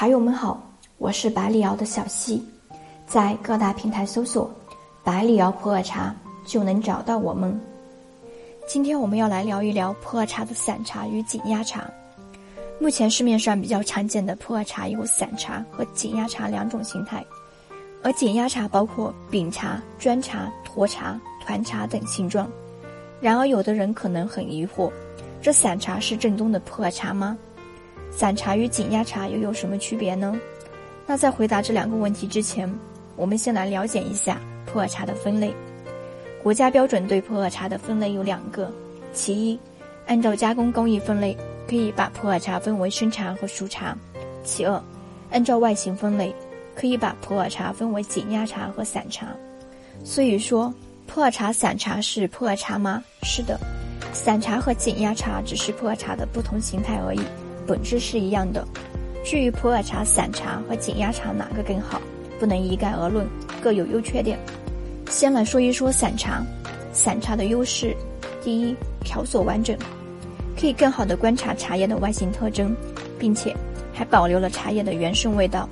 茶友们好，我是百里瑶的小溪，在各大平台搜索“百里瑶普洱茶”就能找到我们。今天我们要来聊一聊普洱茶的散茶与紧压茶。目前市面上比较常见的普洱茶有散茶和紧压茶两种形态，而紧压茶包括饼茶、砖茶、沱茶、团茶等形状。然而，有的人可能很疑惑，这散茶是正宗的普洱茶吗？散茶与紧压茶又有什么区别呢？那在回答这两个问题之前，我们先来了解一下普洱茶的分类。国家标准对普洱茶的分类有两个：其一，按照加工工艺分类，可以把普洱茶分为生茶和熟茶；其二，按照外形分类，可以把普洱茶分为紧压茶和散茶。所以说，普洱茶散茶是普洱茶吗？是的，散茶和紧压茶只是普洱茶的不同形态而已。本质是一样的。至于普洱茶散茶和紧压茶哪个更好，不能一概而论，各有优缺点。先来说一说散茶。散茶的优势，第一，条索完整，可以更好的观察茶叶的外形特征，并且还保留了茶叶的原生味道。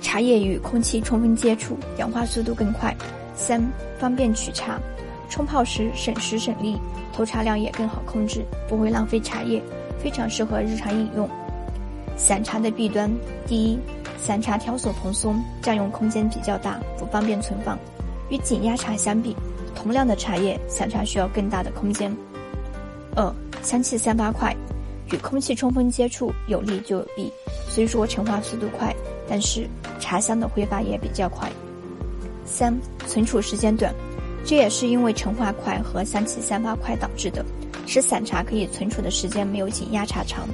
茶叶与空气充分接触，氧化速度更快。三，方便取茶，冲泡时省时省力，投茶量也更好控制，不会浪费茶叶。非常适合日常饮用。散茶的弊端：第一，散茶条索蓬松，占用空间比较大，不方便存放。与紧压茶相比，同量的茶叶，散茶需要更大的空间。二，香气散发快，与空气充分接触有利就有弊。虽说陈化速度快，但是茶香的挥发也比较快。三，存储时间短，这也是因为陈化快和香气散发快导致的。使散茶可以存储的时间没有紧压茶长。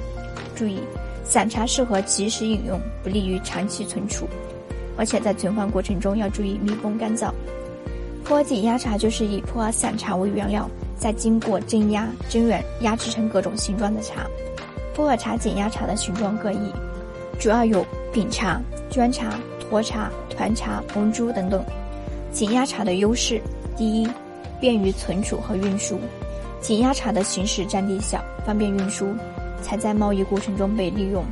注意，散茶适合即时饮用，不利于长期存储，而且在存放过程中要注意密封干燥。普洱紧压茶就是以普洱散茶为原料，再经过蒸压、蒸软压制成各种形状的茶。普洱茶紧压茶的形状各异，主要有饼茶、砖茶、沱茶、团茶、红珠等等。紧压茶的优势，第一，便于存储和运输。紧压茶的形式占地小，方便运输，才在贸易过程中被利用。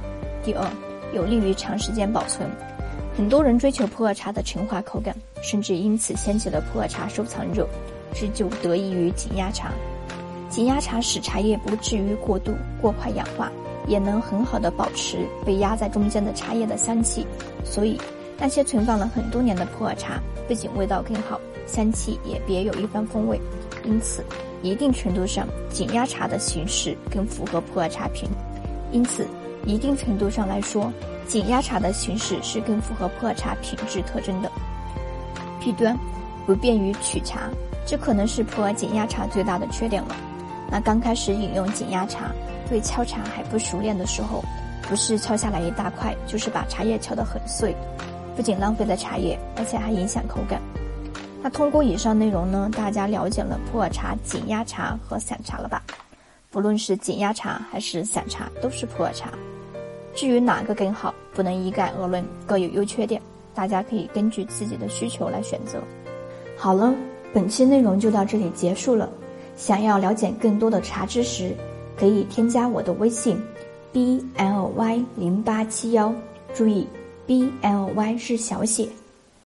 第二，有利于长时间保存。很多人追求普洱茶的陈化口感，甚至因此掀起了普洱茶收藏热，这就得益于紧压茶。紧压茶使茶叶不至于过度过快氧化，也能很好的保持被压在中间的茶叶的香气。所以，那些存放了很多年的普洱茶，不仅味道更好，香气也别有一番风味。因此。一定程度上，紧压茶的形式更符合普洱茶品，因此，一定程度上来说，紧压茶的形式是更符合普洱茶品质特征的。弊端，不便于取茶，这可能是普洱紧压茶最大的缺点了。那刚开始饮用紧压茶，对敲茶还不熟练的时候，不是敲下来一大块，就是把茶叶敲得很碎，不仅浪费了茶叶，而且还影响口感。那通过以上内容呢，大家了解了普洱茶紧压茶和散茶了吧？不论是紧压茶还是散茶，都是普洱茶。至于哪个更好，不能一概而论，各有优缺点，大家可以根据自己的需求来选择。好了，本期内容就到这里结束了。想要了解更多的茶知识，可以添加我的微信：b l y 零八七幺，注意，b l y 是小写。